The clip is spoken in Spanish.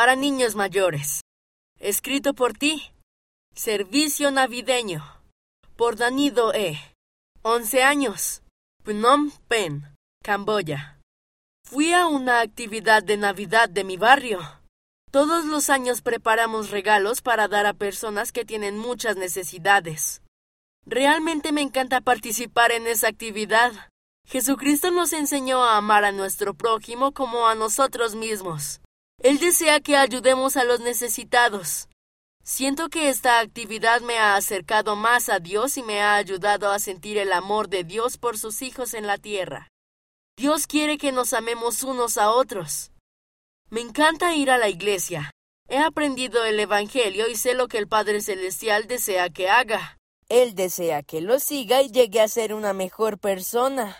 para niños mayores. Escrito por ti. Servicio navideño. Por Danido E. 11 años. Phnom Penh, Camboya. Fui a una actividad de Navidad de mi barrio. Todos los años preparamos regalos para dar a personas que tienen muchas necesidades. Realmente me encanta participar en esa actividad. Jesucristo nos enseñó a amar a nuestro prójimo como a nosotros mismos. Él desea que ayudemos a los necesitados. Siento que esta actividad me ha acercado más a Dios y me ha ayudado a sentir el amor de Dios por sus hijos en la tierra. Dios quiere que nos amemos unos a otros. Me encanta ir a la iglesia. He aprendido el Evangelio y sé lo que el Padre Celestial desea que haga. Él desea que lo siga y llegue a ser una mejor persona.